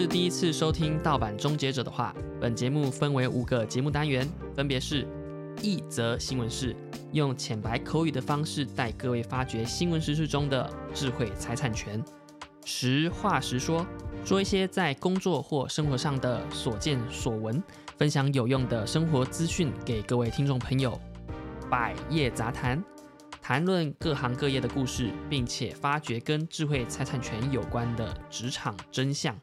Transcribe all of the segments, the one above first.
是第一次收听盗版终结者的话，本节目分为五个节目单元，分别是一则新闻室，用浅白口语的方式带各位发掘新闻时事中的智慧财产权；实话实说，说一些在工作或生活上的所见所闻，分享有用的生活资讯给各位听众朋友；百业杂谈。谈论各行各业的故事，并且发掘跟智慧财产权有关的职场真相，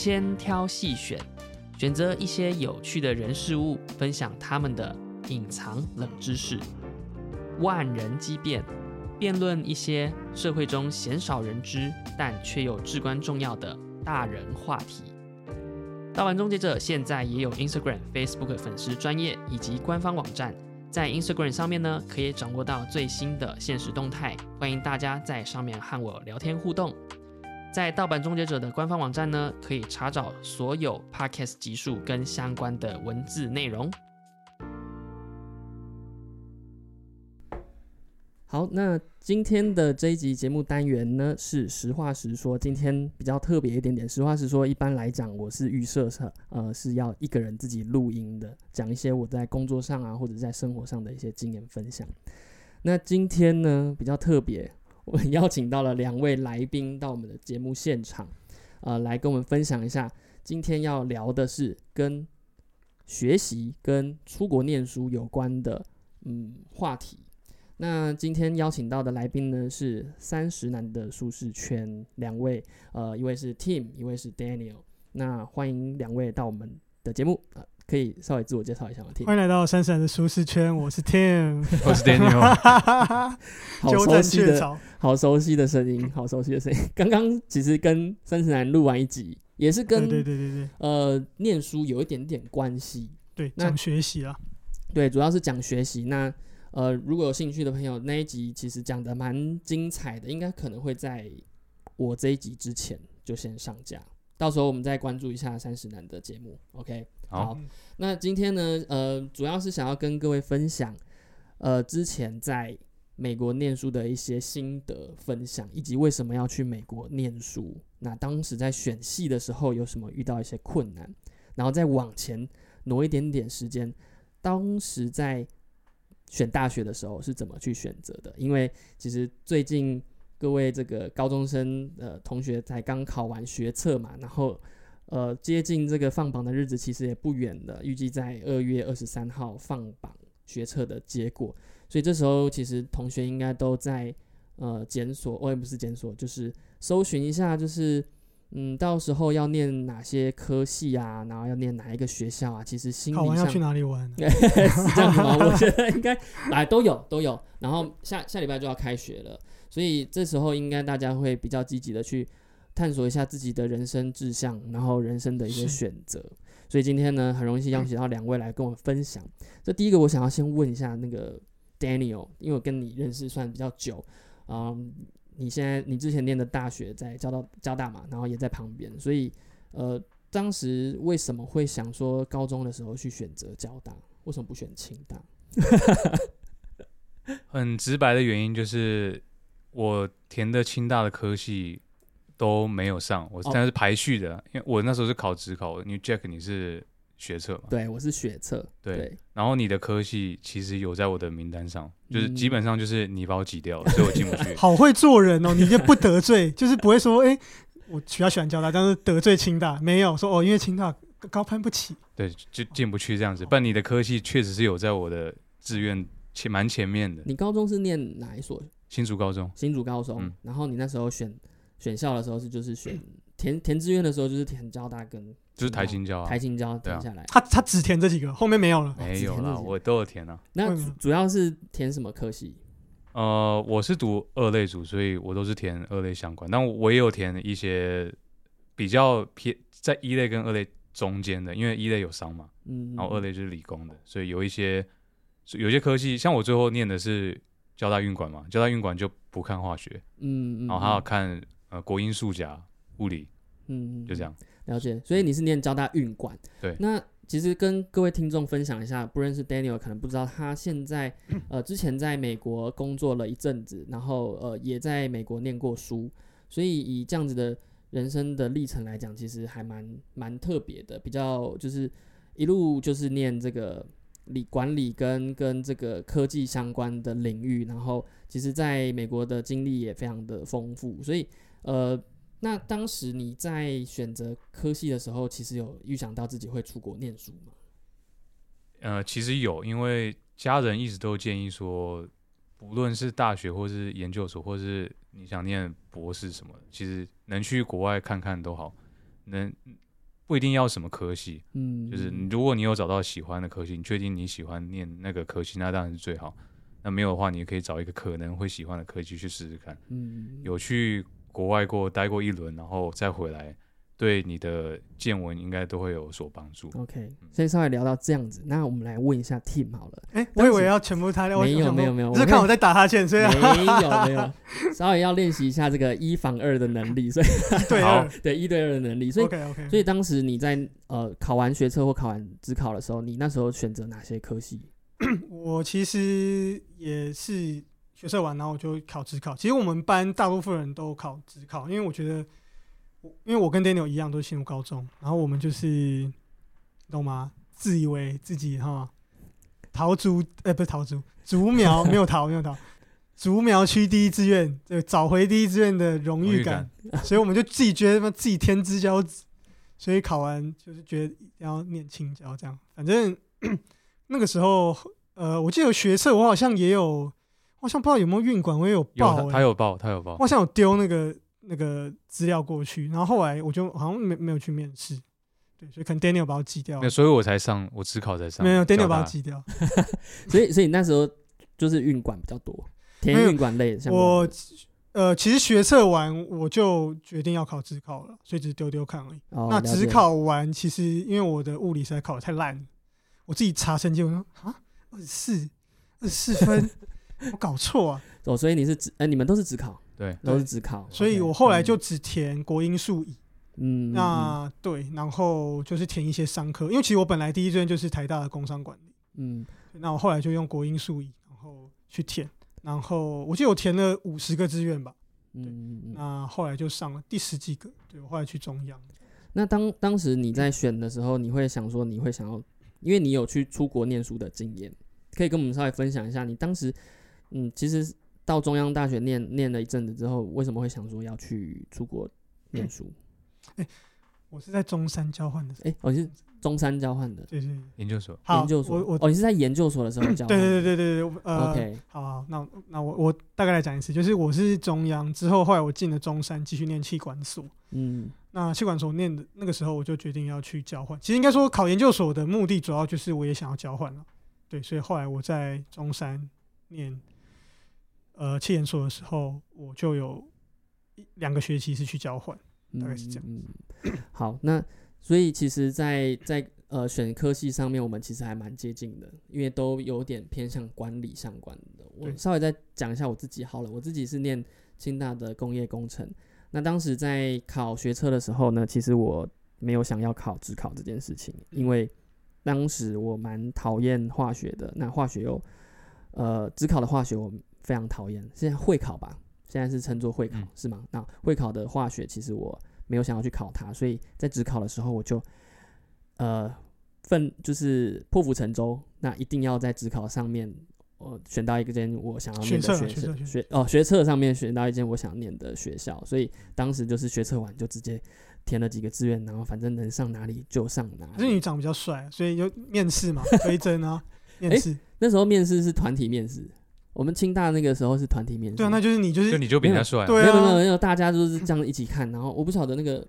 千挑细选，选择一些有趣的人事物，分享他们的隐藏冷知识，万人激辩，辩论一些社会中鲜少人知但却又至关重要的大人话题。盗版终结者现在也有 Instagram、Facebook 粉丝专业以及官方网站。在 Instagram 上面呢，可以掌握到最新的现实动态，欢迎大家在上面和我聊天互动。在盗版终结者的官方网站呢，可以查找所有 Podcast 集数跟相关的文字内容。好，那今天的这一集节目单元呢，是实话实说。今天比较特别一点点，实话实说。一般来讲，我是预设是呃是要一个人自己录音的，讲一些我在工作上啊或者在生活上的一些经验分享。那今天呢比较特别，我们邀请到了两位来宾到我们的节目现场，呃，来跟我们分享一下今天要聊的是跟学习跟出国念书有关的嗯话题。那今天邀请到的来宾呢是三十男的舒适圈两位，呃，一位是 Tim，一位是 Daniel。那欢迎两位到我们的节目，呃，可以稍微自我介绍一下吗？Tim，欢迎来到三十男的舒适圈，我是 Tim，我是 Daniel。好熟悉的，好熟悉的声音，好熟悉的声音。刚刚其实跟三十男录完一集，也是跟对对对对呃念书有一点点关系。对，讲学习啊。对，主要是讲学习。那呃，如果有兴趣的朋友，那一集其实讲的蛮精彩的，应该可能会在我这一集之前就先上架，到时候我们再关注一下三十男的节目。OK，好，那今天呢，呃，主要是想要跟各位分享，呃，之前在美国念书的一些心得分享，以及为什么要去美国念书，那当时在选系的时候有什么遇到一些困难，然后再往前挪一点点时间，当时在。选大学的时候是怎么去选择的？因为其实最近各位这个高中生呃同学才刚考完学测嘛，然后呃接近这个放榜的日子其实也不远了，预计在二月二十三号放榜学测的结果，所以这时候其实同学应该都在呃检索，我也不是检索，就是搜寻一下，就是。嗯，到时候要念哪些科系啊？然后要念哪一个学校啊？其实心理上要去哪里玩？是这样子吗？我觉得应该来都有都有。然后下下礼拜就要开学了，所以这时候应该大家会比较积极的去探索一下自己的人生志向，然后人生的一些选择。所以今天呢，很荣幸邀请到两位来跟我分享。这第一个，我想要先问一下那个 Daniel，因为我跟你认识算比较久，嗯。你现在你之前念的大学在交到交大嘛，然后也在旁边，所以呃，当时为什么会想说高中的时候去选择交大，为什么不选清大？很直白的原因就是我填的清大的科系都没有上，我但是排序的，因为我那时候是考职考，因为 Jack 你是。学测嘛，对，我是学测，对，然后你的科系其实有在我的名单上，就是基本上就是你把我挤掉了，所以我进不去。好会做人哦，你就不得罪，就是不会说，哎，我比较喜欢交大，但是得罪清大，没有说哦，因为清大高攀不起，对，就进不去这样子。但你的科系确实是有在我的志愿前蛮前面的。你高中是念哪一所？新竹高中。新竹高中，然后你那时候选选校的时候是就是选 填填志愿的时候就是填交大跟。就是台青交啊，台青交填下来，他他只填这几个，后面没有了。没有了，我都有填啊。那主要是填什么科系？呃，我是读二类组，所以我都是填二类相关。但我也有填一些比较偏在一类跟二类中间的，因为一类有商嘛，嗯，然后二类就是理工的，所以有一些有些科系，像我最后念的是交大运管嘛，交大运管就不看化学，嗯嗯，然后还要看呃国英数甲物理，嗯，就这样。了解，所以你是念交大运管。对，那其实跟各位听众分享一下，不认识 Daniel 可能不知道，他现在呃之前在美国工作了一阵子，然后呃也在美国念过书，所以以这样子的人生的历程来讲，其实还蛮蛮特别的，比较就是一路就是念这个理管理跟跟这个科技相关的领域，然后其实在美国的经历也非常的丰富，所以呃，那当时你在选择科系的时候，其实有预想到自己会出国念书吗？呃，其实有，因为家人一直都建议说，不论是大学或是研究所，或是你想念博士什么，其实能去国外看看都好，能不一定要什么科系，嗯，就是如果你有找到喜欢的科系，你确定你喜欢念那个科系，那当然是最好。那没有的话，你也可以找一个可能会喜欢的科技去试试看。嗯，有去国外过待过一轮，然后再回来。对你的见闻应该都会有所帮助。OK，所以稍微聊到这样子，那我们来问一下 Tim 好了。哎，我以为要全部他没有没有没有，是看我在打哈欠，所以没有没有，稍微要练习一下这个一防二的能力，所以对 二对一对二的能力。所以 OK OK，所以当时你在呃考完学测或考完职考的时候，你那时候选择哪些科系？我其实也是学测完，然后我就考职考。其实我们班大部分人都考职考，因为我觉得。因为我跟 Daniel 一样都是进入高中，然后我们就是懂吗？自以为自己哈桃竹，呃，不是桃竹，竹苗 没有桃，没有桃，竹苗区第一志愿，就找回第一志愿的荣誉感，所以我们就自己觉得自己天之骄子，所以考完就是觉得要念青椒这样。反正 那个时候，呃，我记得学测我好像也有，好像不知道有没有运管，我也有报，他有报，他有报，好像有丢那个。那个资料过去，然后后来我就好像没没有去面试，对，所以可能 Daniel 把我挤掉，所以我才上，我只考才上，没有 Daniel 把我挤掉，所以所以那时候就是运管比较多，填运管类的。我呃，其实学测完我就决定要考职考了，所以只是丢丢看而已。那职考完，其实因为我的物理实在考的太烂，我自己查成绩，我说啊，二十四，二十四分，我搞错啊。哦，所以你是只，哎，你们都是只考。对，都是只考，所以我后来就只填国英数乙。嗯，那对，然后就是填一些商科，因为其实我本来第一志愿就是台大的工商管理。嗯，那我后来就用国英数乙，然后去填，然后我记得我填了五十个志愿吧。嗯，那后来就上了第十几个。对我后来去中央。那当当时你在选的时候，你会想说你会想要，因为你有去出国念书的经验，可以跟我们稍微分享一下你当时，嗯，其实。到中央大学念念了一阵子之后，为什么会想说要去出国念书？哎，我是在中山交换的。哎，我是中山交换的，对对，研究所。研究所，我我哦，你是在研究所的时候交？对对对对对，呃，OK，好，好，那那我我大概来讲一次，就是我是中央之后，后来我进了中山，继续念气管所。嗯，那气管所念的那个时候，我就决定要去交换。其实应该说，考研究所的目的主要就是我也想要交换了。对，所以后来我在中山念。呃，气研所的时候，我就有两个学期是去交换，大概是这样。好，那所以其实，在在呃选科系上面，我们其实还蛮接近的，因为都有点偏向管理相关的。我稍微再讲一下我自己好了，我自己是念清大的工业工程。那当时在考学车的时候呢，其实我没有想要考职考这件事情，因为当时我蛮讨厌化学的。那化学又呃，职考的化学我。非常讨厌，现在会考吧，现在是称作会考是吗？那会考的化学其实我没有想要去考它，所以在职考的时候我就呃奋就是破釜沉舟，那一定要在职考上面我选到一个间我想要念的学学学哦学测上面选到一间我想念的学校，所以当时就是学测完就直接填了几个志愿，然后反正能上哪里就上哪。可是你长比较帅，所以就面试嘛，推甄啊，面试。那时候面试是团体面试。我们清大那个时候是团体面试，对啊，那就是你就是就你就比他帅，对啊，没有没有没有，大家就是这样一起看，然后我不晓得那个，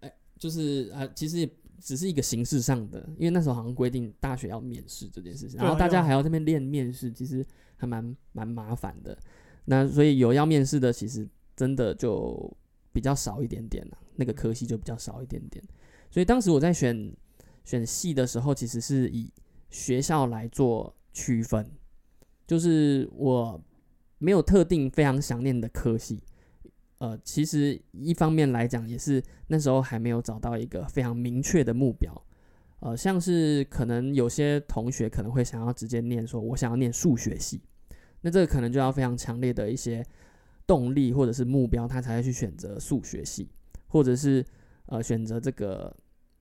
哎，就是啊，其实也只是一个形式上的，因为那时候好像规定大学要面试这件事情，然后大家还要这边练面试，其实还蛮蛮麻烦的。那所以有要面试的，其实真的就比较少一点点了，那个科系就比较少一点点。所以当时我在选选系的时候，其实是以学校来做区分。就是我没有特定非常想念的科系，呃，其实一方面来讲也是那时候还没有找到一个非常明确的目标，呃，像是可能有些同学可能会想要直接念说，我想要念数学系，那这个可能就要非常强烈的一些动力或者是目标，他才会去选择数学系，或者是呃选择这个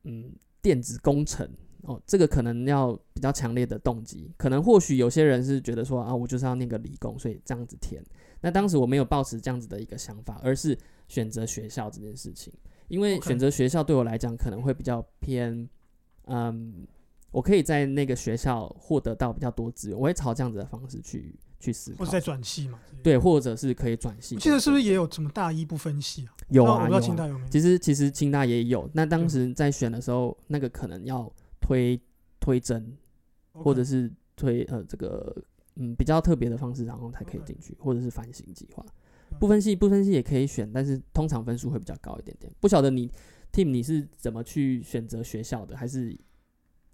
嗯电子工程哦，这个可能要比较强烈的动机。可能或许有些人是觉得说啊，我就是要念个理工，所以这样子填。那当时我没有抱持这样子的一个想法，而是选择学校这件事情，因为选择学校对我来讲可能会比较偏嗯。我可以在那个学校获得到比较多资源，我会朝这样子的方式去去思考，或者在转系嘛？对，或者是可以转系。记得是不是也有什么大一不分系啊？有啊，有。清大有没有？其实其实清大也有。那当时在选的时候，那个可能要推推甄，或者是推呃这个嗯比较特别的方式，然后才可以进去，或者是反省计划。不分系不分系也可以选，但是通常分数会比较高一点点。不晓得你 team 你是怎么去选择学校的，还是？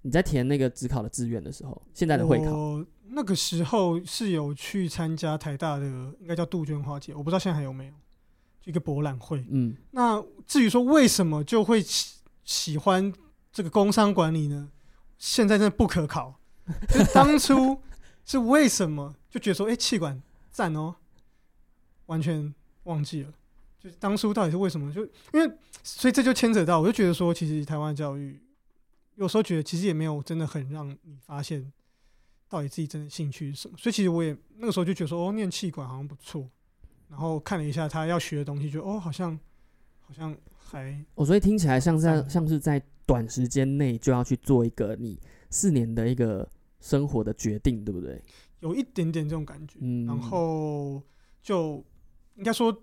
你在填那个职考的志愿的时候，现在的会考，那个时候是有去参加台大的，应该叫杜鹃花节，我不知道现在还有没有一个博览会。嗯，那至于说为什么就会喜喜欢这个工商管理呢？现在真的不可考。就当初是为什么就觉得说，哎，气管赞哦，完全忘记了。就是当初到底是为什么？就因为所以这就牵扯到，我就觉得说，其实台湾教育。有时候觉得其实也没有真的很让你发现到底自己真的兴趣是什么，所以其实我也那个时候就觉得说哦，念气管好像不错，然后看了一下他要学的东西，就哦好像好像还哦，所以听起来像在像是在短时间内就要去做一个你四年的一个生活的决定，对不对？有一点点这种感觉，嗯然后就应该说。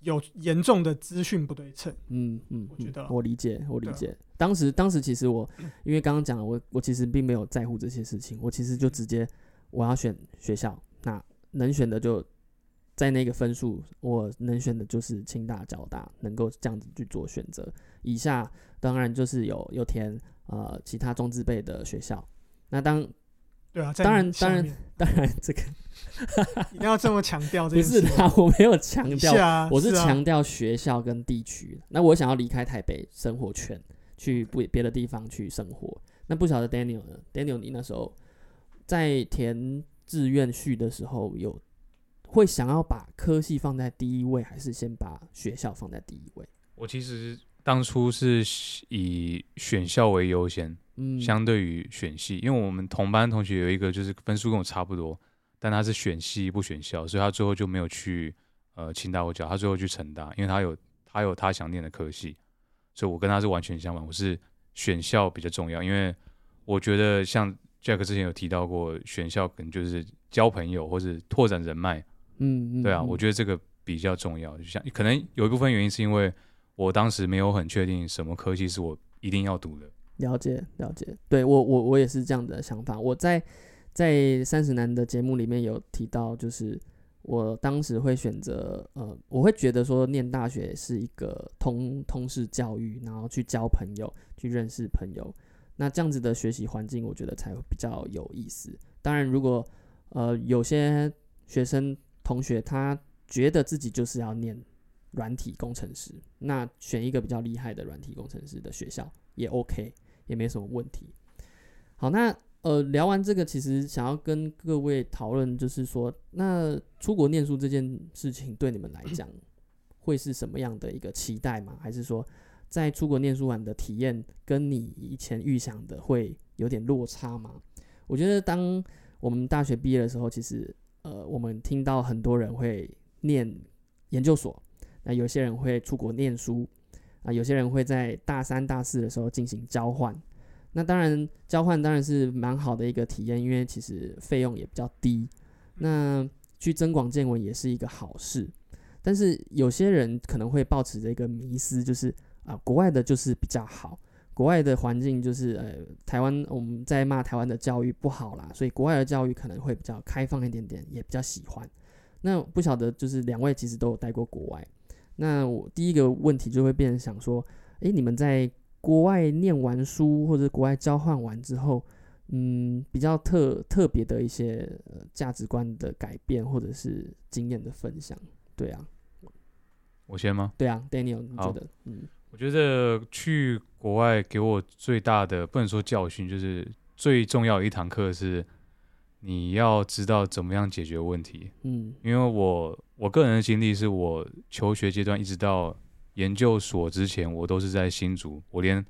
有严重的资讯不对称，嗯嗯，我觉得我理解，我理解。当时当时其实我，因为刚刚讲了，我我其实并没有在乎这些事情，我其实就直接我要选学校，那能选的就在那个分数，我能选的就是清大、交大，能够这样子去做选择。以下当然就是有有填呃其他中资辈的学校，那当。对啊，当然，当然，当然，这个 一定要这么强调。不是的，我没有强调，我是强调学校跟地区。那我想要离开台北生活圈，去不别的地方去生活。那不晓得 Daniel 呢？Daniel，你那时候在填志愿序的时候，有会想要把科系放在第一位，还是先把学校放在第一位？我其实当初是以选校为优先。嗯，相对于选系，因为我们同班同学有一个就是分数跟我差不多，但他是选系不选校，所以他最后就没有去呃清大或教，他最后去成大，因为他有他有他想念的科系，所以我跟他是完全相反，我是选校比较重要，因为我觉得像 Jack 之前有提到过，选校可能就是交朋友或者拓展人脉，嗯，对啊，我觉得这个比较重要，就像可能有一部分原因是因为我当时没有很确定什么科系是我一定要读的。了解了解，对我我我也是这样的想法。我在在三十男的节目里面有提到，就是我当时会选择呃，我会觉得说念大学是一个通通识教育，然后去交朋友，去认识朋友。那这样子的学习环境，我觉得才会比较有意思。当然，如果呃有些学生同学他觉得自己就是要念软体工程师，那选一个比较厉害的软体工程师的学校也 OK。也没什么问题。好，那呃，聊完这个，其实想要跟各位讨论，就是说，那出国念书这件事情对你们来讲，会是什么样的一个期待吗？还是说，在出国念书完的体验，跟你以前预想的会有点落差吗？我觉得，当我们大学毕业的时候，其实呃，我们听到很多人会念研究所，那有些人会出国念书。啊，有些人会在大三、大四的时候进行交换，那当然交换当然是蛮好的一个体验，因为其实费用也比较低。那去增广见闻也是一个好事，但是有些人可能会抱持着一个迷思，就是啊，国外的就是比较好，国外的环境就是呃，台湾我们在骂台湾的教育不好啦，所以国外的教育可能会比较开放一点点，也比较喜欢。那不晓得就是两位其实都有待过国外。那我第一个问题就会变成想说，诶，你们在国外念完书或者国外交换完之后，嗯，比较特特别的一些价值观的改变或者是经验的分享，对啊，我先吗？对啊，Daniel，你觉得？嗯，我觉得去国外给我最大的不能说教训，就是最重要的一堂课是。你要知道怎么样解决问题，嗯，因为我我个人的经历是我求学阶段一直到研究所之前，我都是在新竹，我连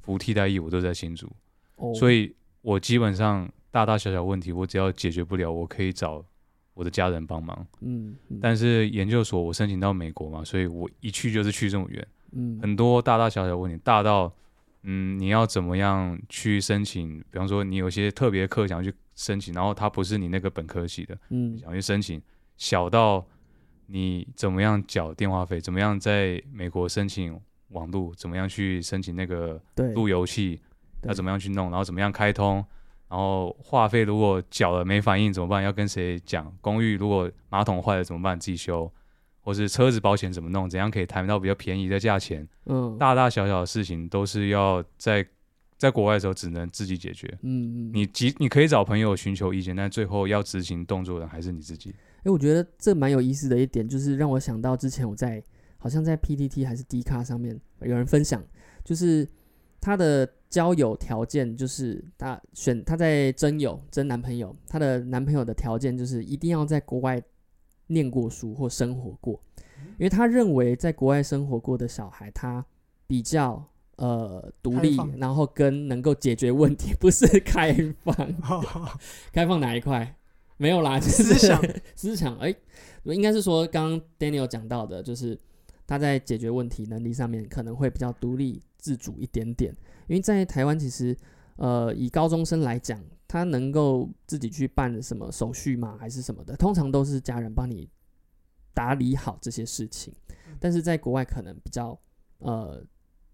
服替代役我都在新竹，所以我基本上大大小小问题，我只要解决不了，我可以找我的家人帮忙。嗯，但是研究所我申请到美国嘛，所以我一去就是去这么远。嗯，很多大大小小问题，大到嗯，你要怎么样去申请？比方说，你有些特别课想要去申请，然后它不是你那个本科系的，嗯，想去申请。小到你怎么样缴电话费，怎么样在美国申请网路，怎么样去申请那个路由器，要怎么样去弄，然后怎么样开通，然后话费如果缴了没反应怎么办？要跟谁讲？公寓如果马桶坏了怎么办？自己修。或是车子保险怎么弄？怎样可以谈到比较便宜的价钱？嗯，大大小小的事情都是要在在国外的时候只能自己解决。嗯嗯，你即你可以找朋友寻求意见，但最后要执行动作的还是你自己。哎，我觉得这蛮有意思的一点，就是让我想到之前我在好像在 PTT 还是 D 卡上面有人分享，就是他的交友条件就是他选他在征友征男朋友，他的男朋友的条件就是一定要在国外。念过书或生活过，因为他认为在国外生活过的小孩，他比较呃独立，然后跟能够解决问题，不是开放。开放哪一块？没有啦，思想思想。哎，应该是说刚刚 Daniel 讲到的，就是他在解决问题能力上面可能会比较独立自主一点点。因为在台湾，其实呃以高中生来讲。他能够自己去办什么手续吗？还是什么的？通常都是家人帮你打理好这些事情。但是在国外可能比较，呃，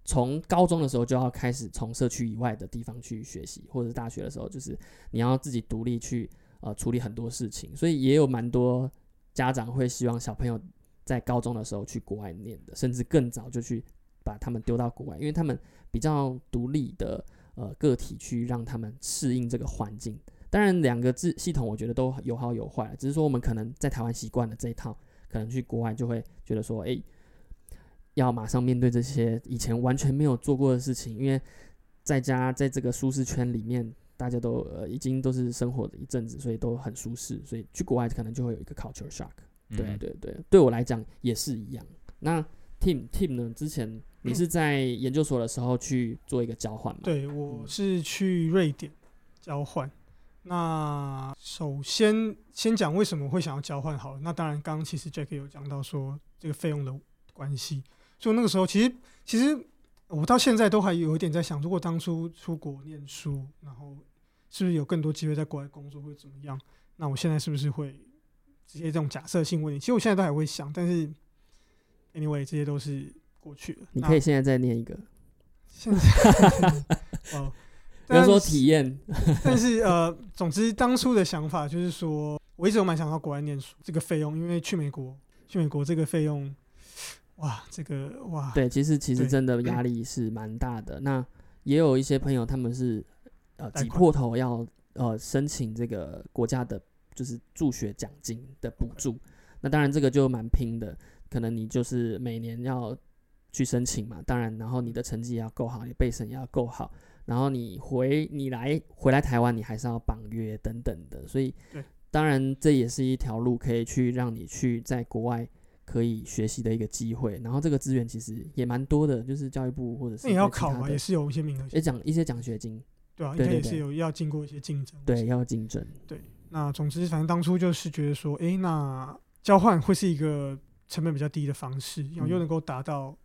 从高中的时候就要开始从社区以外的地方去学习，或者大学的时候，就是你要自己独立去呃处理很多事情。所以也有蛮多家长会希望小朋友在高中的时候去国外念的，甚至更早就去把他们丢到国外，因为他们比较独立的。呃，个体去让他们适应这个环境。当然，两个字系统我觉得都有好有坏，只是说我们可能在台湾习惯了这一套，可能去国外就会觉得说，哎，要马上面对这些以前完全没有做过的事情。因为在家在这个舒适圈里面，大家都呃已经都是生活的一阵子，所以都很舒适。所以去国外可能就会有一个 culture shock。对对对，对我来讲也是一样。那 Team Team 呢？之前。你是在研究所的时候去做一个交换吗？对，我是去瑞典交换。那首先先讲为什么会想要交换好了。那当然，刚刚其实 Jack 有讲到说这个费用的关系。所以那个时候，其实其实我到现在都还有一点在想，如果当初出国念书，然后是不是有更多机会在国外工作，或者怎么样？那我现在是不是会直接这种假设性问题？其实我现在都还会想，但是 anyway，这些都是。过去了，你可以现在再念一个。现在 哦，比如说体验，但是呃，总之当初的想法就是说，我一直有蛮想到国外念书，这个费用，因为去美国，去美国这个费用，哇，这个哇，对，其实其实真的压力是蛮大的。那也有一些朋友他们是呃挤破头要呃申请这个国家的，就是助学奖金的补助。那当然这个就蛮拼的，可能你就是每年要。去申请嘛，当然，然后你的成绩也要够好，你备审也要够好，然后你回你来回来台湾，你还是要绑约等等的，所以，当然这也是一条路，可以去让你去在国外可以学习的一个机会。然后这个资源其实也蛮多的，就是教育部或者是也要考嘛，也是有一些名额，也奖一些奖学金，对啊，也是有要经过一些竞争，对，要竞争，对。那总之，反正当初就是觉得说，哎，那交换会是一个成本比较低的方式，然后又能够达到。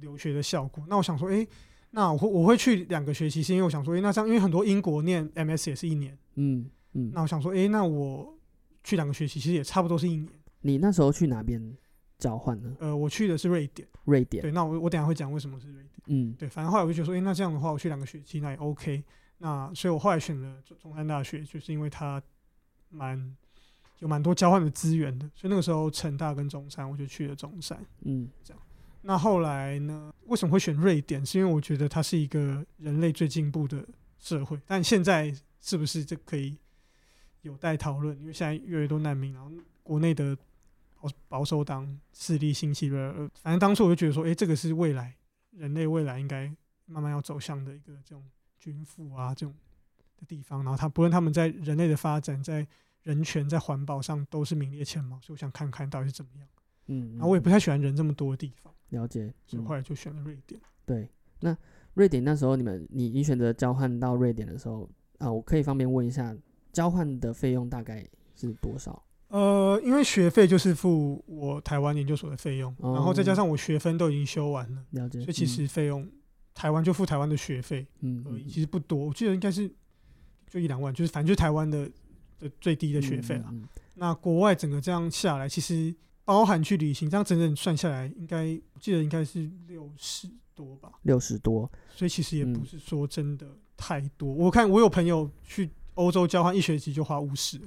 留学的效果，那我想说，哎，那我会我会去两个学期，是因为我想说，哎，那这样，因为很多英国念 MS 也是一年，嗯嗯，那我想说，哎，那我去两个学期，其实也差不多是一年。你那时候去哪边交换呢？呃，我去的是瑞典。瑞典。对，那我我等下会讲为什么是瑞典。嗯，对，反正后来我就觉得说，哎，那这样的话，我去两个学期那也 OK。那所以我后来选了中山大学，就是因为它蛮有蛮多交换的资源的，所以那个时候成大跟中山，我就去了中山。嗯，这样。那后来呢？为什么会选瑞典？是因为我觉得它是一个人类最进步的社会。但现在是不是这可以有待讨论？因为现在越来越多难民，然后国内的保保守党势力兴起了。反正当初我就觉得说，哎，这个是未来人类未来应该慢慢要走向的一个这种军富啊这种的地方。然后他不论他们在人类的发展、在人权、在环保上都是名列前茅，所以我想看看到底是怎么样。嗯，然后我也不太喜欢人这么多的地方，了解，所以后来就选了瑞典。对，那瑞典那时候你们你你选择交换到瑞典的时候啊，我可以方便问一下，交换的费用大概是多少？呃，因为学费就是付我台湾研究所的费用，然后再加上我学分都已经修完了，了解，所以其实费用台湾就付台湾的学费，嗯，其实不多，我记得应该是就一两万，就是反正就是台湾的的最低的学费了。那国外整个这样下来，其实包含去旅行，这样整整算下来，应该我记得应该是六十多吧，六十多，所以其实也不是说真的太多。我看我有朋友去欧洲交换一学期就花五十。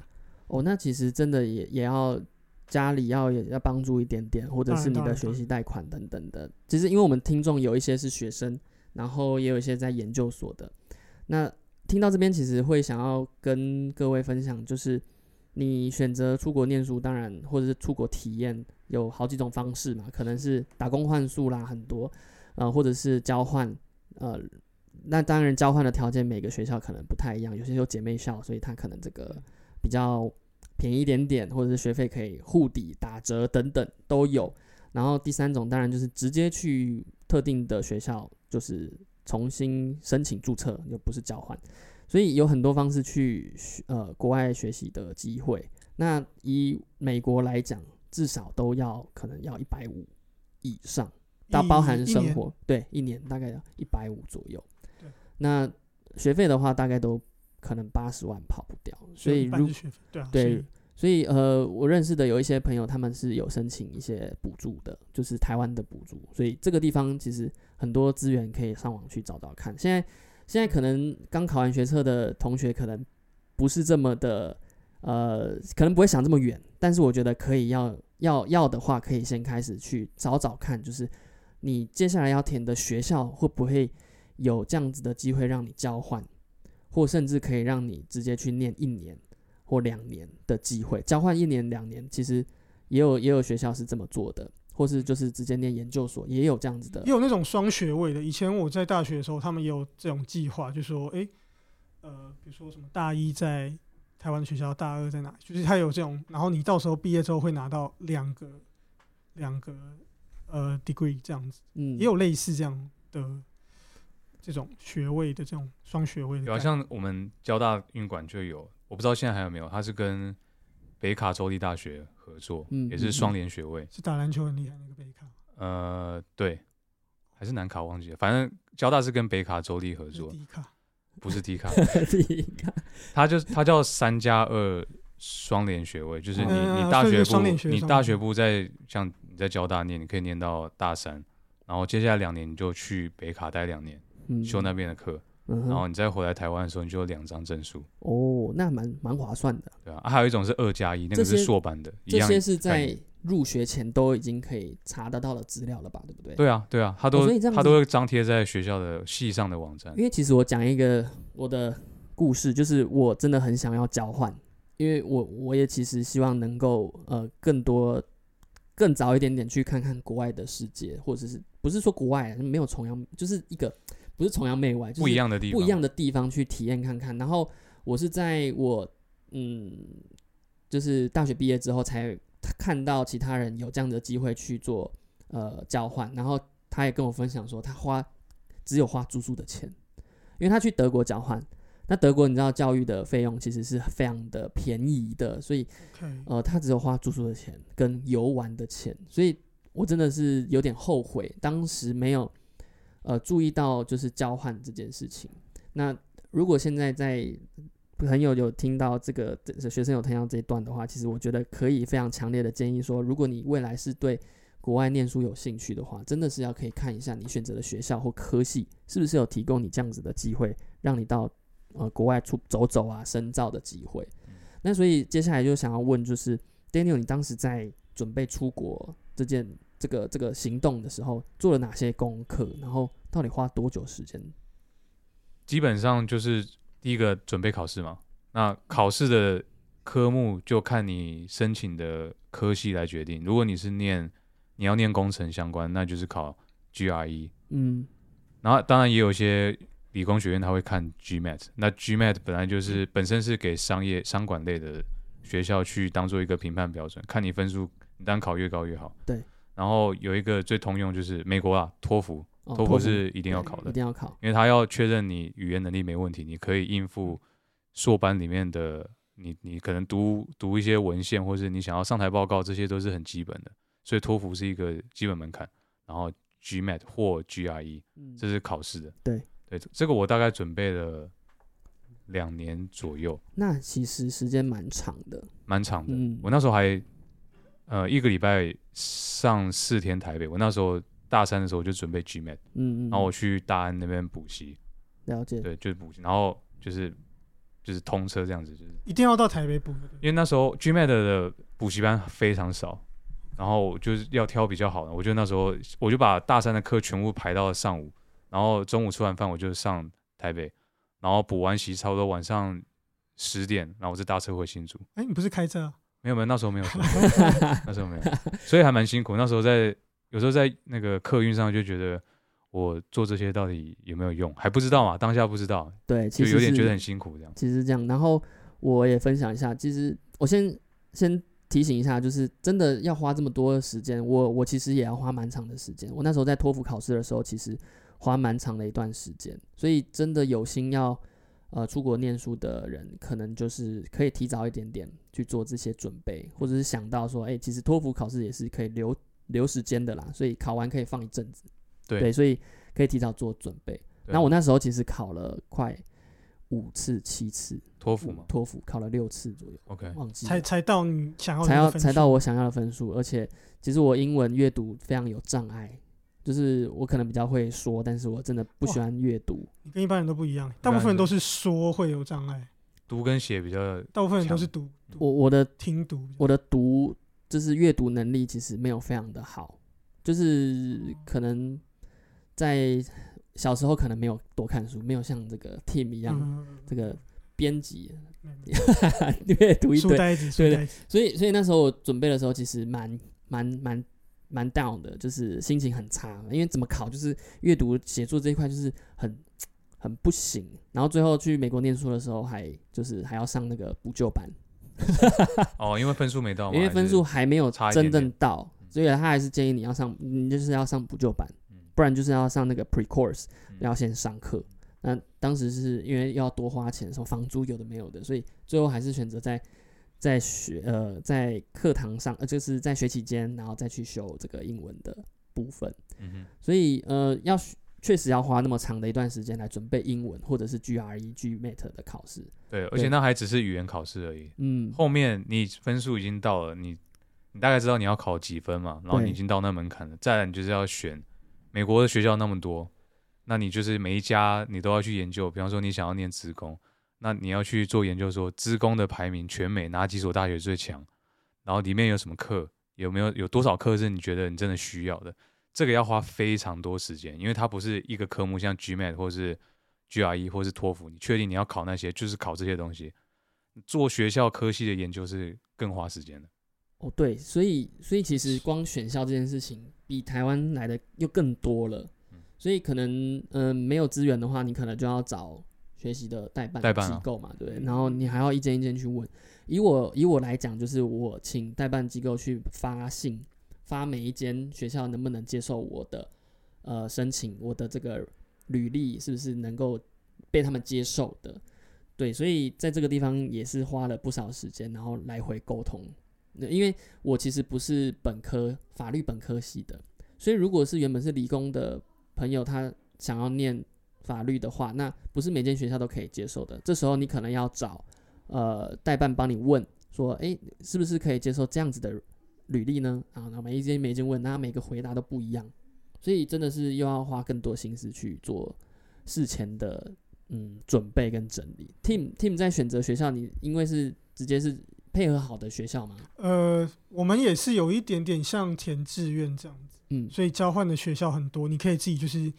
哦，那其实真的也也要家里要也要帮助一点点，或者是你的学习贷款等等的。其实因为我们听众有一些是学生，然后也有一些在研究所的。那听到这边，其实会想要跟各位分享，就是你选择出国念书，当然或者是出国体验，有好几种方式嘛，可能是打工换宿啦，很多，呃，或者是交换，呃，那当然交换的条件每个学校可能不太一样，有些有姐妹校，所以他可能这个。比较便宜一点点，或者是学费可以互抵打折等等都有。然后第三种当然就是直接去特定的学校，就是重新申请注册，又不是交换。所以有很多方式去呃国外学习的机会。那以美国来讲，至少都要可能要一百五以上，到包含生活，对，一年大概要一百五左右。那学费的话，大概都。可能八十万跑不掉，所以如对，所以呃，我认识的有一些朋友，他们是有申请一些补助的，就是台湾的补助，所以这个地方其实很多资源可以上网去找找看。现在现在可能刚考完学测的同学，可能不是这么的呃，可能不会想这么远，但是我觉得可以要要要的话，可以先开始去找找看，就是你接下来要填的学校会不会有这样子的机会让你交换。或甚至可以让你直接去念一年或两年的机会，交换一年两年，其实也有也有学校是这么做的，或是就是直接念研究所也有这样子的，也有那种双学位的。以前我在大学的时候，他们也有这种计划，就说，哎，呃，比如说什么大一在台湾的学校，大二在哪，就是他有这种，然后你到时候毕业之后会拿到两个两个呃 degree 这样子，嗯，也有类似这样的。这种学位的这种双学位的，有像我们交大运管就有，我不知道现在还有没有。他是跟北卡州立大学合作，嗯也是双联学位。是打篮球很厉害那个北卡？呃，对，还是南卡忘记了。反正交大是跟北卡州立合作，不是迪卡 迪卡，他就他叫三加二双联学位，就是你你大学部你大学部在像你在交大念，你可以念到大三，然后接下来两年你就去北卡待两年。修那边的课，然后你再回来台湾的时候，你就有两张证书。哦，那蛮蛮划算的。对啊，还有一种是二加一，那个是硕班的。这些是在入学前都已经可以查得到的资料了吧？对不对？对啊，对啊，他都他都会张贴在学校的系上的网站。因为其实我讲一个我的故事，就是我真的很想要交换，因为我我也其实希望能够呃更多更早一点点去看看国外的世界，或者是不是说国外没有崇洋，就是一个。不是崇洋媚外，就是不一样的地方，不一样的地方去体验看看。然后我是在我嗯，就是大学毕业之后才看到其他人有这样的机会去做呃交换。然后他也跟我分享说，他花只有花住宿的钱，因为他去德国交换。那德国你知道教育的费用其实是非常的便宜的，所以呃他只有花住宿的钱跟游玩的钱。所以我真的是有点后悔，当时没有。呃，注意到就是交换这件事情。那如果现在在朋友有听到这个学生有听到这一段的话，其实我觉得可以非常强烈的建议说，如果你未来是对国外念书有兴趣的话，真的是要可以看一下你选择的学校或科系是不是有提供你这样子的机会，让你到呃国外出走走啊深造的机会。那所以接下来就想要问，就是 Daniel，你当时在准备出国这件。这个这个行动的时候做了哪些功课？然后到底花多久时间？基本上就是第一个准备考试嘛。那考试的科目就看你申请的科系来决定。如果你是念你要念工程相关，那就是考 GRE。嗯。然后当然也有一些理工学院他会看 GMAT。那 GMAT 本来就是本身是给商业商管类的学校去当做一个评判标准，看你分数。你当然考越高越好。对。然后有一个最通用就是美国啊，托福，托福是一定要考的，一定要考，因为他要确认你语言能力没问题，你可以应付硕班里面的你，你可能读读一些文献，或是你想要上台报告，这些都是很基本的，所以托福是一个基本门槛。然后 GMAT 或 GRE，这是考试的。对对，这个我大概准备了两年左右。那其实时间蛮长的，蛮长的。我那时候还。呃，一个礼拜上四天台北。我那时候大三的时候就准备 GMAT，嗯嗯，然后我去大安那边补习，了解，对，就是补习，然后就是就是通车这样子，就是一定要到台北补，因为那时候 GMAT 的补习班非常少，然后就是要挑比较好的。我觉得那时候我就把大三的课全部排到了上午，然后中午吃完饭我就上台北，然后补完习差不多晚上十点，然后我再搭车回新竹。哎，你不是开车？没有没有，那时候没有，那时候没有，所以还蛮辛苦。那时候在有时候在那个客运上就觉得，我做这些到底有没有用，还不知道嘛，当下不知道。对，就有点觉得很辛苦这样。其实这样，然后我也分享一下，其实我先先提醒一下，就是真的要花这么多时间，我我其实也要花蛮长的时间。我那时候在托福考试的时候，其实花蛮长的一段时间，所以真的有心要。呃，出国念书的人可能就是可以提早一点点去做这些准备，或者是想到说，哎，其实托福考试也是可以留留时间的啦，所以考完可以放一阵子，对，所以可以提早做准备。那我那时候其实考了快五次、七次托福嘛？托福考了六次左右，OK，忘记才才到你想要才要才到我想要的分数，而且其实我英文阅读非常有障碍。就是我可能比较会说，但是我真的不喜欢阅读。你跟一般人都不一样，大部分人都是说会有障碍，读跟写比较。大部分人都是读。我我的听读，我的读就是阅读能力其实没有非常的好，就是可能在小时候可能没有多看书，没有像这个 Tim 一样这个编辑 阅读一堆，对对。所以所以那时候我准备的时候，其实蛮蛮蛮。蛮 down 的，就是心情很差，因为怎么考就是阅读写作这一块就是很很不行。然后最后去美国念书的时候，还就是还要上那个补救班。哦，因为分数没到，因为分数还没有真正到，所以他还是建议你要上，你就是要上补救班，不然就是要上那个 pre course，要先上课。那当时是因为要多花钱，什么房租有的没有的，所以最后还是选择在。在学呃，在课堂上呃，就是在学期间，然后再去修这个英文的部分。嗯哼。所以呃，要确实要花那么长的一段时间来准备英文或者是 GRE、GMAT 的考试。对，而且那还只是语言考试而已。嗯。后面你分数已经到了，你你大概知道你要考几分嘛？然后你已经到那门槛了。再来，你就是要选美国的学校那么多，那你就是每一家你都要去研究。比方说，你想要念职工。那你要去做研究，说资工的排名全美哪几所大学最强，然后里面有什么课，有没有有多少课是你觉得你真的需要的？这个要花非常多时间，因为它不是一个科目，像 GMAT 或是 GRE 或是托福，你确定你要考那些，就是考这些东西。做学校科系的研究是更花时间的。哦，对，所以所以其实光选校这件事情比台湾来的又更多了，所以可能嗯没有资源的话，你可能就要找。学习的代办机构嘛，对，然后你还要一间一间去问。以我以我来讲，就是我请代办机构去发信，发每一间学校能不能接受我的呃申请，我的这个履历是不是能够被他们接受的？对，所以在这个地方也是花了不少时间，然后来回沟通。那因为我其实不是本科法律本科系的，所以如果是原本是理工的朋友，他想要念。法律的话，那不是每间学校都可以接受的。这时候你可能要找呃代办帮你问说，诶，是不是可以接受这样子的履历呢？啊，那每一间每一间问，那每个回答都不一样，所以真的是又要花更多心思去做事前的嗯准备跟整理。Team Team 在选择学校，你因为是直接是配合好的学校吗？呃，我们也是有一点点像填志愿这样子，嗯，所以交换的学校很多，你可以自己就是。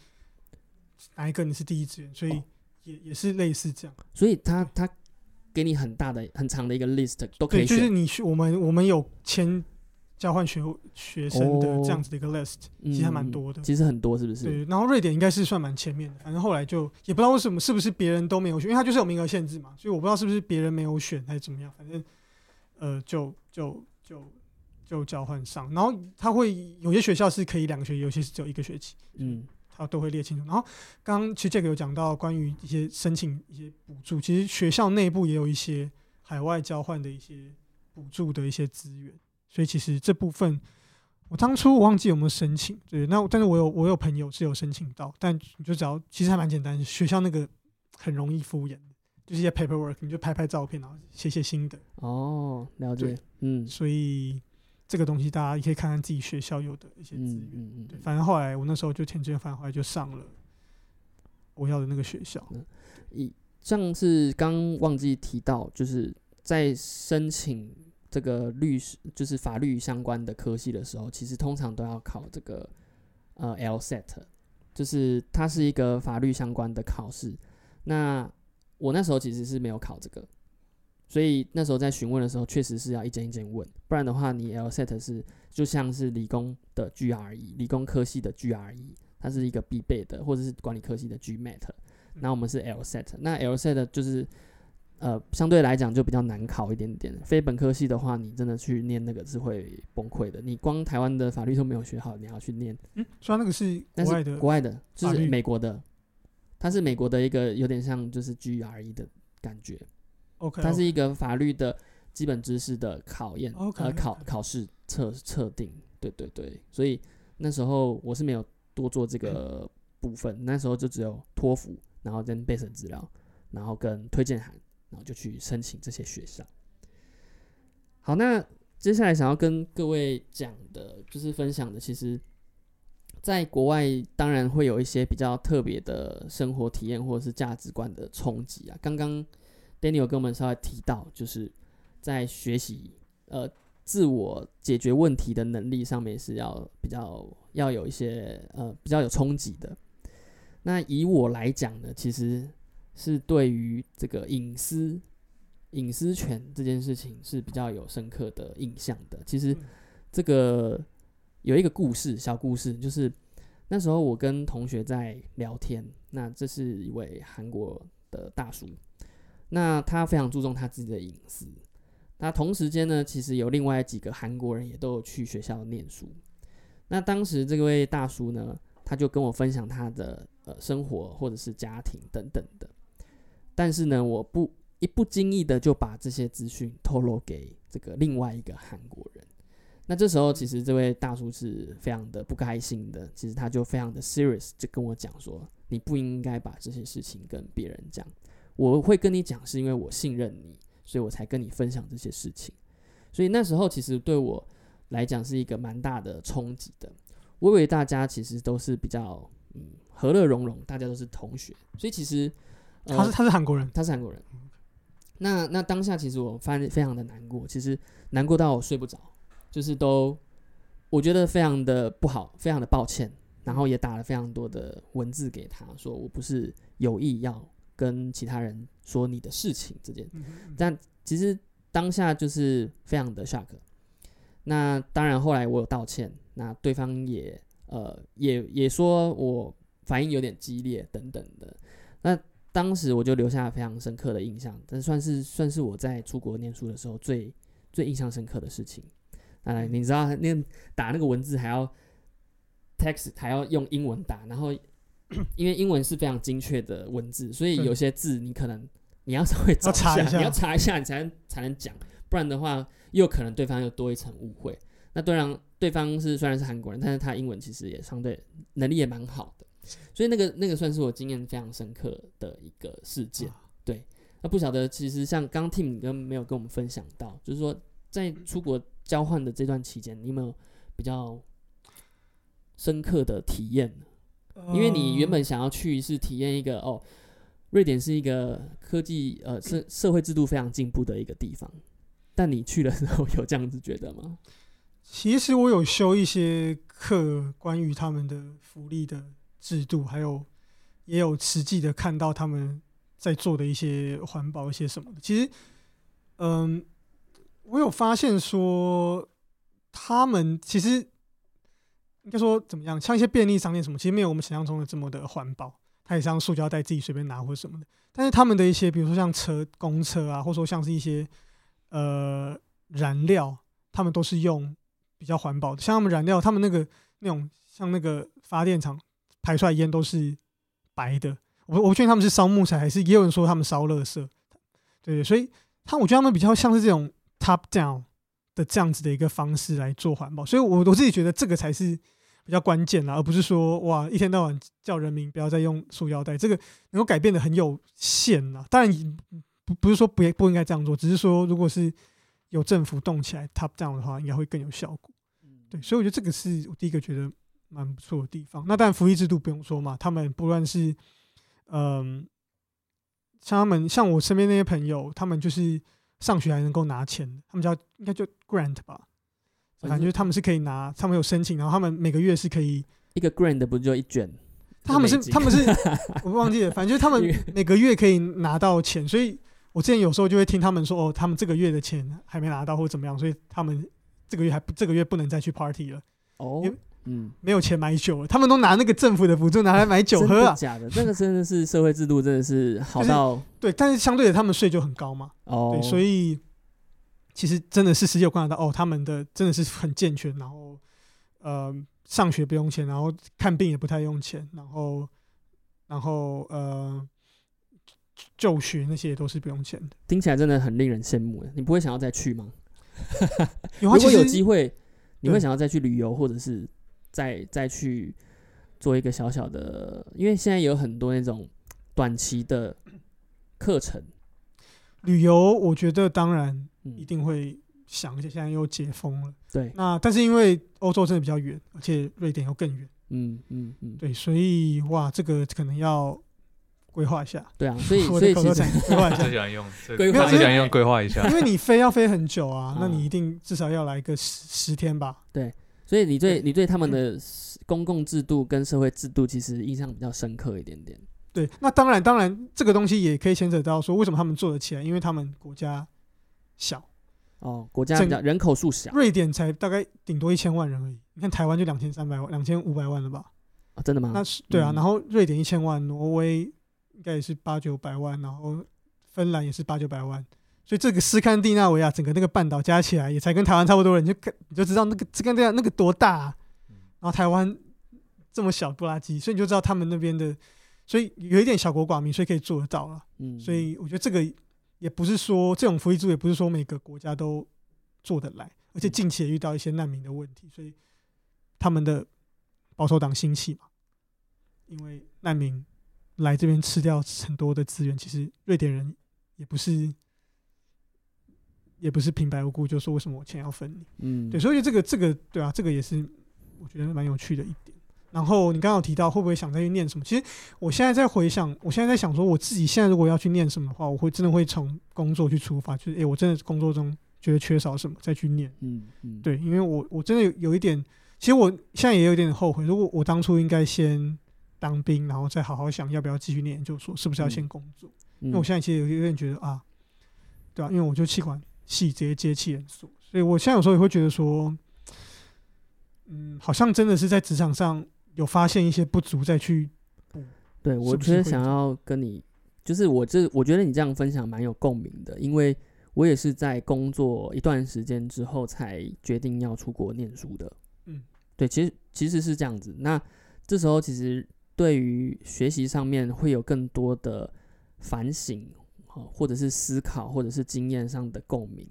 哪一个你是第一志愿，所以也也是类似这样。所以他他给你很大的很长的一个 list 都可以选。就是你我们我们有签交换学学生的这样子的一个 list，其实还蛮多的。其实很多是不是？对。然后瑞典应该是算蛮前面的，反正后来就也不知道为什么，是不是别人都没有选，因为他就是有名额限制嘛，所以我不知道是不是别人没有选还是怎么样。反正呃，就就就就交换上。然后他会有些学校是可以两个学期，有些是只有一个学期，嗯，他都会列清楚。然后刚刚其实这个有讲到关于一些申请一些补助，其实学校内部也有一些海外交换的一些补助的一些资源，所以其实这部分我当初我忘记有没有申请，对，那但是我有我有朋友是有申请到，但你就只要其实还蛮简单，学校那个很容易敷衍。就是一些 paperwork，你就拍拍照片，然后写写心得。哦，了解。嗯，所以这个东西大家也可以看看自己学校有的一些资源。嗯嗯对，反正后来我那时候就填志愿，反正后来就上了我要的那个学校。一像是刚忘记提到，就是在申请这个律师，就是法律相关的科系的时候，其实通常都要考这个呃 LSAT，就是它是一个法律相关的考试。那我那时候其实是没有考这个，所以那时候在询问的时候，确实是要一件一件问，不然的话，你 LSAT 是就像是理工的 GRE，理工科系的 GRE，它是一个必备的，或者是管理科系的 GMAT。那我们是 LSAT，那 LSAT 就是呃相对来讲就比较难考一点点。非本科系的话，你真的去念那个是会崩溃的。你光台湾的法律都没有学好，你要去念，嗯，虽然那个是国外的，国外的，就是美国的。它是美国的一个有点像就是 GRE 的感觉，OK，它是一个法律的基本知识的考验，呃考考试测测定，对对对，所以那时候我是没有多做这个部分，那时候就只有托福，然后跟备审资料，然后跟推荐函，然后就去申请这些学校。好，那接下来想要跟各位讲的，就是分享的，其实。在国外当然会有一些比较特别的生活体验或者是价值观的冲击啊。刚刚 Daniel 跟我们稍微提到，就是在学习呃自我解决问题的能力上面是要比较要有一些呃比较有冲击的。那以我来讲呢，其实是对于这个隐私隐私权这件事情是比较有深刻的印象的。其实这个。有一个故事，小故事，就是那时候我跟同学在聊天，那这是一位韩国的大叔，那他非常注重他自己的隐私，那同时间呢，其实有另外几个韩国人也都有去学校念书，那当时这位大叔呢，他就跟我分享他的呃生活或者是家庭等等的，但是呢，我不一不经意的就把这些资讯透露给这个另外一个韩国人。那这时候，其实这位大叔是非常的不开心的。其实他就非常的 serious，就跟我讲说：“你不应该把这些事情跟别人讲。我会跟你讲，是因为我信任你，所以我才跟你分享这些事情。所以那时候，其实对我来讲是一个蛮大的冲击的。我以为大家其实都是比较嗯和乐融融，大家都是同学。所以其实他是他是韩国人，他是韩国人。那那当下，其实我发现非常的难过，其实难过到我睡不着。就是都，我觉得非常的不好，非常的抱歉，然后也打了非常多的文字给他，说我不是有意要跟其他人说你的事情这件，但其实当下就是非常的 shock。那当然后来我有道歉，那对方也呃也也说我反应有点激烈等等的，那当时我就留下非常深刻的印象，这算是算是我在出国念书的时候最最印象深刻的事情。哎，你知道那打那个文字还要 text 还要用英文打，然后因为英文是非常精确的文字，所以有些字你可能你要稍微找一下，你要查一下你才能才能讲，不然的话又可能对方又多一层误会。那当然对方是虽然是韩国人，但是他英文其实也相对能力也蛮好的，所以那个那个算是我经验非常深刻的一个事件。对，那不晓得其实像刚 Tim 跟没有跟我们分享到，就是说在出国。交换的这段期间，你有没有比较深刻的体验？因为你原本想要去是体验一个哦，瑞典是一个科技呃社社会制度非常进步的一个地方，但你去的时候 有这样子觉得吗？其实我有修一些课，关于他们的福利的制度，还有也有实际的看到他们在做的一些环保一些什么的。其实，嗯。我有发现说，他们其实应该说怎么样？像一些便利商店什么，其实没有我们想象中的这么的环保。它也像塑胶袋自己随便拿或者什么的。但是他们的一些，比如说像车、公车啊，或者说像是一些呃燃料，他们都是用比较环保的，像他们燃料，他们那个那种像那个发电厂排出来烟都是白的。我我不确定他们是烧木材还是，也有人说他们烧垃圾。对对，所以他我觉得他们比较像是这种 top down 的这样子的一个方式来做环保，所以我我自己觉得这个才是比较关键啦，而不是说哇一天到晚叫人民不要再用塑料袋，这个能够改变的很有限啦。当然不不是说不不应该这样做，只是说如果是有政府动起来 top down 的话，应该会更有效果。对，所以我觉得这个是我第一个觉得蛮不错的地方。那当然福利制度不用说嘛，他们不论是嗯，像他们像我身边那些朋友，他们就是上学还能够拿钱，他们叫应该就 grant 吧，反正就是他们是可以拿，他们有申请，然后他们每个月是可以一个 grant 不就一卷？他们是他们是 我忘记了，反正就是他们每个月可以拿到钱，所以我之前有时候就会听他们说，哦，他们这个月的钱还没拿到或怎么样，所以他们。这个月还不，这个月不能再去 party 了哦，嗯，没有钱买酒了，他们都拿那个政府的补助拿来买酒喝啊，假的，这个真的是社会制度真的是好到对，但是相对的他们税就很高嘛，哦，对，所以其实真的是十九观察到，哦，他们的真的是很健全，然后呃上学不用钱，然后看病也不太用钱，然后然后呃就学那些也都是不用钱的，听起来真的很令人羡慕你不会想要再去吗？如果有机会，你会想要再去旅游，或者是再再去做一个小小的？因为现在有很多那种短期的课程旅游，我觉得当然一定会想，而且现在又解封了。对，那但是因为欧洲真的比较远，而且瑞典又更远。嗯嗯嗯，对，所以哇，这个可能要。规划一下，对啊，所以所以其实规划一下，最想用，规划最想用规划一下，因为你飞要飞很久啊，那你一定至少要来个十十天吧？对，所以你对你对他们的公共制度跟社会制度其实印象比较深刻一点点。对，那当然当然这个东西也可以牵扯到说为什么他们做得起来，因为他们国家小哦，国家人口数小，瑞典才大概顶多一千万人而已，你看台湾就两千三百万、两千五百万了吧？啊，真的吗？那是对啊，然后瑞典一千万，挪威。应该也是八九百万，然后芬兰也是八九百万，所以这个斯堪的纳维亚整个那个半岛加起来也才跟台湾差不多，你就看你就知道那个斯堪的纳那个多大，然后台湾这么小不拉几，所以你就知道他们那边的，所以有一点小国寡民，所以可以做得到了。嗯，所以我觉得这个也不是说这种福利制度也不是说每个国家都做得来，而且近期也遇到一些难民的问题，所以他们的保守党兴起嘛，因为难民。来这边吃掉很多的资源，其实瑞典人也不是，也不是平白无故就说为什么我钱要分你，嗯，对，所以这个这个对啊，这个也是我觉得蛮有趣的一点。然后你刚刚提到会不会想再去念什么？其实我现在在回想，我现在在想说，我自己现在如果要去念什么的话，我会真的会从工作去出发，就是诶，我真的工作中觉得缺少什么再去念，嗯嗯，对，因为我我真的有有一点，其实我现在也有点后悔，如果我当初应该先。当兵，然后再好好想要不要继续念研究所，是不是要先工作？因为我现在其实有有点觉得啊，对啊，因为我就气管系直接接气研所，所以我现在有时候也会觉得说，嗯，好像真的是在职场上有发现一些不足，再去补。对我觉得想要跟你，就是我这我觉得你这样分享蛮有共鸣的，因为我也是在工作一段时间之后才决定要出国念书的。嗯，对，其实其实是这样子。那这时候其实。对于学习上面会有更多的反省，或者是思考，或者是经验上的共鸣。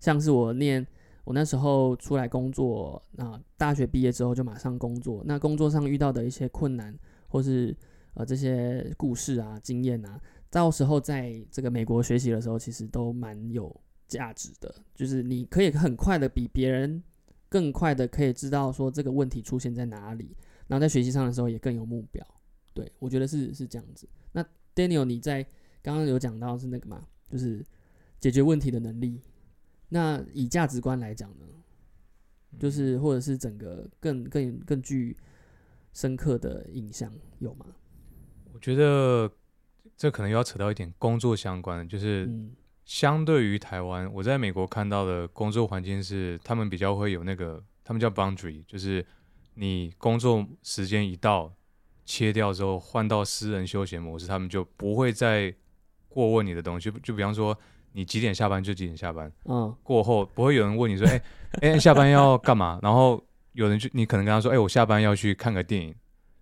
像是我念，我那时候出来工作，那大学毕业之后就马上工作，那工作上遇到的一些困难，或是呃这些故事啊、经验啊，到时候在这个美国学习的时候，其实都蛮有价值的。就是你可以很快的比别人更快的可以知道说这个问题出现在哪里。然后在学习上的时候也更有目标，对我觉得是是这样子。那 Daniel，你在刚刚有讲到是那个嘛，就是解决问题的能力。那以价值观来讲呢，就是或者是整个更更更具深刻的印象有吗？我觉得这可能又要扯到一点工作相关，就是相对于台湾，我在美国看到的工作环境是，他们比较会有那个，他们叫 boundary，就是。你工作时间一到，切掉之后换到私人休闲模式，他们就不会再过问你的东西。就就比方说，你几点下班就几点下班。嗯，过后不会有人问你说，哎哎，下班要干嘛？然后有人就你可能跟他说，哎，我下班要去看个电影。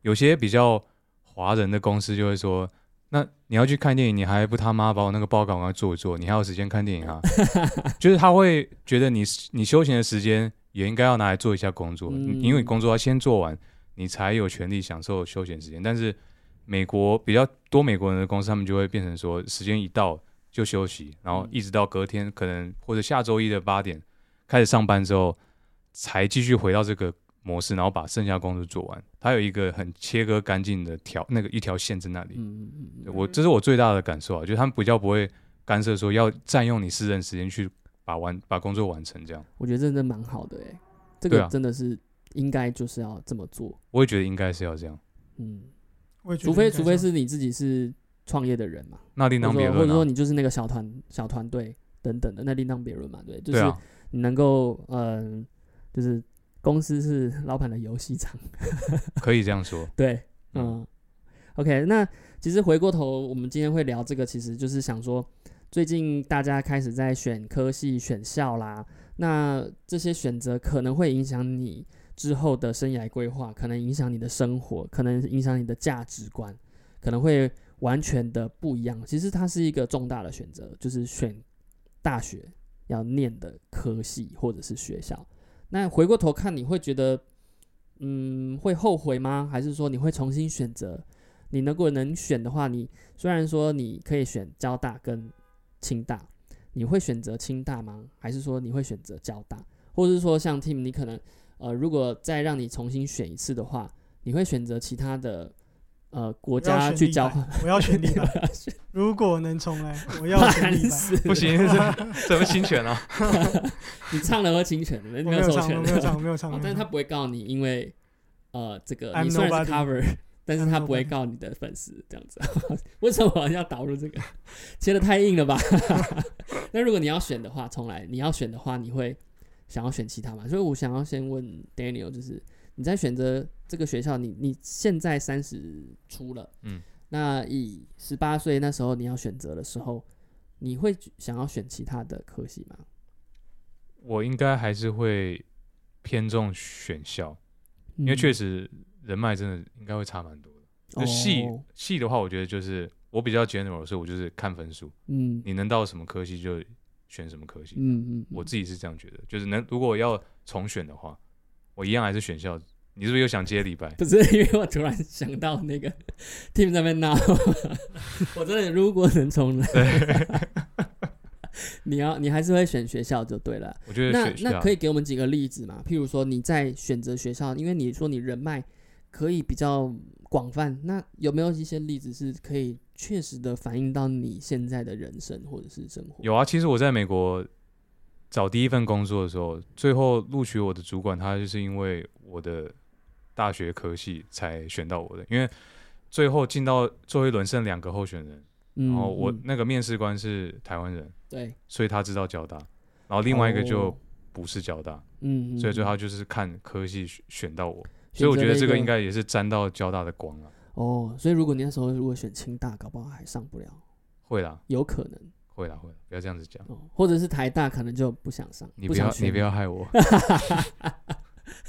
有些比较华人的公司就会说，那你要去看电影，你还不他妈把我那个报告赶快做一做，你还有时间看电影啊？就是他会觉得你你休闲的时间也应该要拿来做一下工作，因为你工作要先做完，你才有权利享受休闲时间。但是美国比较多美国人的公司，他们就会变成说，时间一到就休息，然后一直到隔天可能或者下周一的八点开始上班之后，才继续回到这个模式，然后把剩下工作做完。它有一个很切割干净的条，那个一条线在那里。嗯嗯嗯。我这是我最大的感受啊，就是他们比较不会干涉说要占用你私人时间去把完把工作完成这样。我觉得真的蛮好的哎，这个真的是应该就是要这么做。我也觉得应该是要这样。嗯。除非除非是你自己是创业的人嘛，那另当别论。或者说你就是那个小团小团队等等的，那另当别论嘛，对，就是你能够嗯，就是公司是 老板的游戏场，可以这样说。对，嗯，OK，那其实回过头，我们今天会聊这个，其实就是想说，最近大家开始在选科系、选校啦，那这些选择可能会影响你。之后的生涯规划可能影响你的生活，可能影响你的价值观，可能会完全的不一样。其实它是一个重大的选择，就是选大学要念的科系或者是学校。那回过头看，你会觉得，嗯，会后悔吗？还是说你会重新选择？你如果能选的话，你虽然说你可以选交大跟清大，你会选择清大吗？还是说你会选择交大？或者是说像 Tim，你可能？呃，如果再让你重新选一次的话，你会选择其他的呃国家去交换？我要选李白。如果能重来，我要选李白。不行，怎么侵权啊？你唱了会侵权，没有授权，没有唱，没有唱。但是他不会告你，因为呃，这个你虽然是 cover，但是他不会告你的粉丝这样子。为什么要导入这个？切的太硬了吧？那如果你要选的话，重来，你要选的话，你会？想要选其他嘛？所以我想要先问 Daniel，就是你在选择这个学校，你你现在三十出了，嗯，那以十八岁那时候你要选择的时候，你会想要选其他的科系吗？我应该还是会偏重选校，因为确实人脉真的应该会差蛮多的。就系系的话，我觉得就是我比较 general，所以我就是看分数，嗯，你能到什么科系就。选什么科系？嗯嗯，我自己是这样觉得，就是能如果要重选的话，我一样还是选校。你是不是又想接礼拜？不是，因为我突然想到那个 team 那边闹，我真的如果能重来，你要你还是会选学校就对了。我觉得那那可以给我们几个例子嘛？譬如说你在选择学校，因为你说你人脉可以比较广泛，那有没有一些例子是可以？确实的反映到你现在的人生或者是生活。有啊，其实我在美国找第一份工作的时候，最后录取我的主管，他就是因为我的大学科系才选到我的。因为最后进到最后一轮剩两个候选人，然后我那个面试官是台湾人，对，所以他知道交大，然后另外一个就不是交大，嗯，所以最后就是看科系选到我，所以我觉得这个应该也是沾到交大的光了。哦，所以如果你那时候如果选清大，搞不好还上不了。会啦，有可能。会啦，会啦，不要这样子讲。哦，或者是台大，可能就不想上。你不要，你不要害我。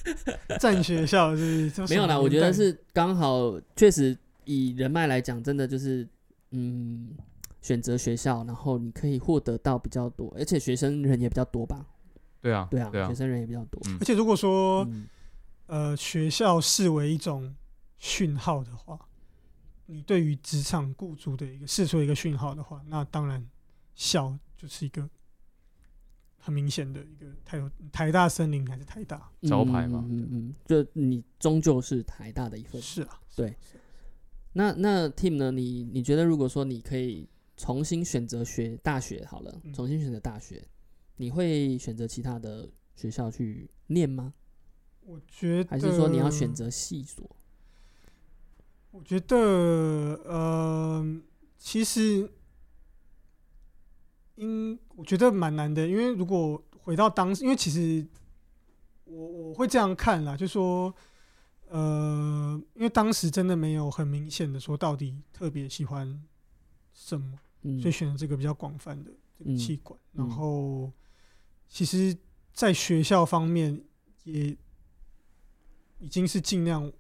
占学校是 没有啦，我觉得是刚好，确实以人脉来讲，真的就是嗯，选择学校，然后你可以获得到比较多，而且学生人也比较多吧。对啊，对啊，学生人也比较多。而且如果说呃，学校视为一种。讯号的话，你对于职场雇主的一个试出一个讯号的话，那当然校就是一个很明显的一个台有台大森林还是台大招牌嘛，嗯嗯，就你终究是台大的一份，是啊，对。那那 Team 呢？你你觉得如果说你可以重新选择学大学好了，重新选择大学，你会选择其他的学校去念吗？我觉得还是说你要选择细说。我觉得，呃，其实，应我觉得蛮难的，因为如果回到当时，因为其实我我会这样看啦，就说，呃，因为当时真的没有很明显的说到底特别喜欢什么，所以选了这个比较广泛的这个气管，然后其实，在学校方面也已经是尽量，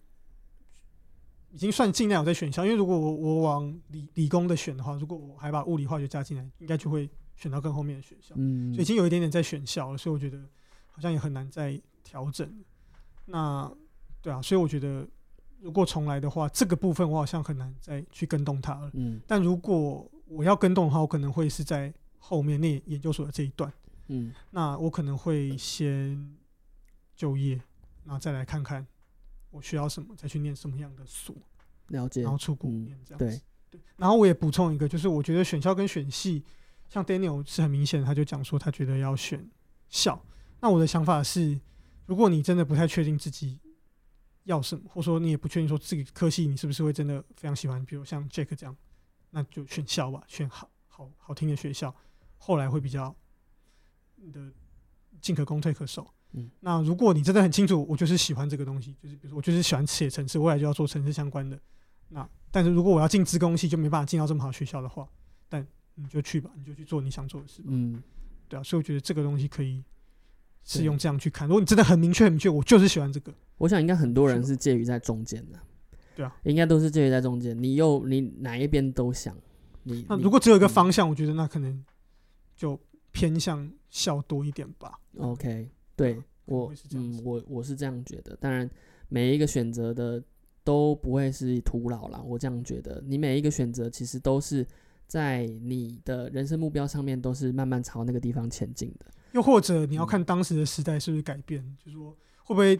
已经算尽量有在选校，因为如果我我往理理工的选的话，如果我还把物理化学加进来，应该就会选到更后面的学校，嗯，所以已经有一点点在选校了，所以我觉得好像也很难再调整。那对啊，所以我觉得。如果重来的话，这个部分我好像很难再去跟动它了。嗯，但如果我要跟动的话，我可能会是在后面那研究所的这一段。嗯，那我可能会先就业，然后再来看看我需要什么，再去念什么样的所。了解。然后出国念这样子。对对。然后我也补充一个，就是我觉得选校跟选系，像 Daniel 是很明显，他就讲说他觉得要选校。那我的想法是，如果你真的不太确定自己。要什么，或者说你也不确定说自己科系你是不是会真的非常喜欢，比如像 Jack 这样，那就选校吧，选好好好听的学校，后来会比较你的进可攻退可守。嗯，那如果你真的很清楚，我就是喜欢这个东西，就是比如说我就是喜欢写城市，未来就要做城市相关的。那但是如果我要进资工系，就没办法进到这么好学校的话，但你就去吧，你就去做你想做的事。嗯，对啊，所以我觉得这个东西可以是用这样去看。如果你真的很明确很明确，我就是喜欢这个。我想应该很多人是介于在中间的，对啊，应该都是介于在中间。你又你哪一边都想，你那如果只有一个方向，我觉得那可能就偏向校多一点吧。OK，对我嗯，我我是这样觉得。当然，每一个选择的都不会是徒劳啦。我这样觉得，你每一个选择其实都是在你的人生目标上面都是慢慢朝那个地方前进的。又或者你要看当时的时代是不是改变，就是说会不会。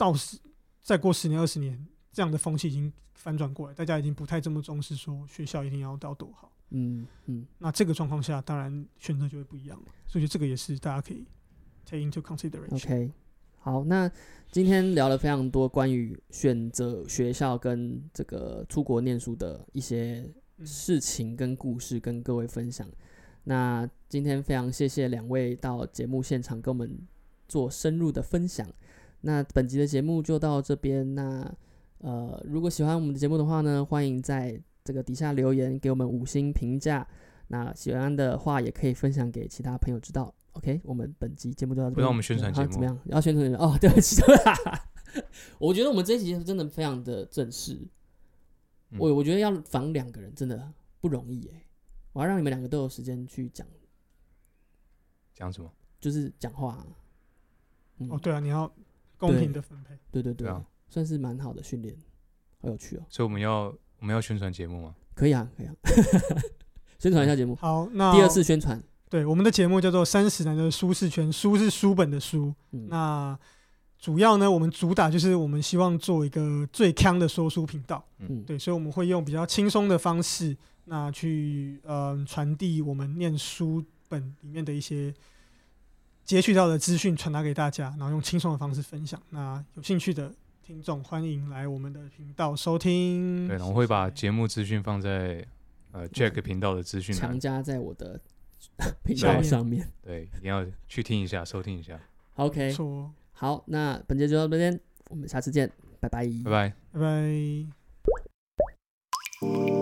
到十再过十年二十年，这样的风气已经反转过来，大家已经不太这么重视说学校一定要到多好。嗯嗯，那这个状况下，当然选择就会不一样了。所以这个也是大家可以 take into consideration。OK，好，那今天聊了非常多关于选择学校跟这个出国念书的一些事情跟故事，跟各位分享。那今天非常谢谢两位到节目现场跟我们做深入的分享。那本集的节目就到这边。那呃，如果喜欢我们的节目的话呢，欢迎在这个底下留言给我们五星评价。那喜欢的话也可以分享给其他朋友知道。OK，我们本集节目就到这边。不让我们宣传节目怎么样？要宣传 哦，对不起，我觉得我们这一集真的非常的正式。我我觉得要防两个人真的不容易哎，我要让你们两个都有时间去讲。讲什么？就是讲话。哦，对啊，你要。公平的分配，对对对，算是蛮好的训练，好有趣哦。所以我们要我们要宣传节目吗？可以啊，可以啊，宣传一下节目。好，那第二次宣传，对我们的节目叫做《三十男的舒适圈》，书是书本的书。那主要呢，我们主打就是我们希望做一个最康的说书频道。嗯，对，所以我们会用比较轻松的方式，那去呃传递我们念书本里面的一些。截取到的资讯传达给大家，然后用轻松的方式分享。那有兴趣的听众欢迎来我们的频道收听。对，我会把节目资讯放在呃 Jack 频道的资讯强加在我的 频道上面。对，你要去听一下，收听一下。OK，好，那本节就到这边，我们下次见，拜拜，拜拜，拜拜。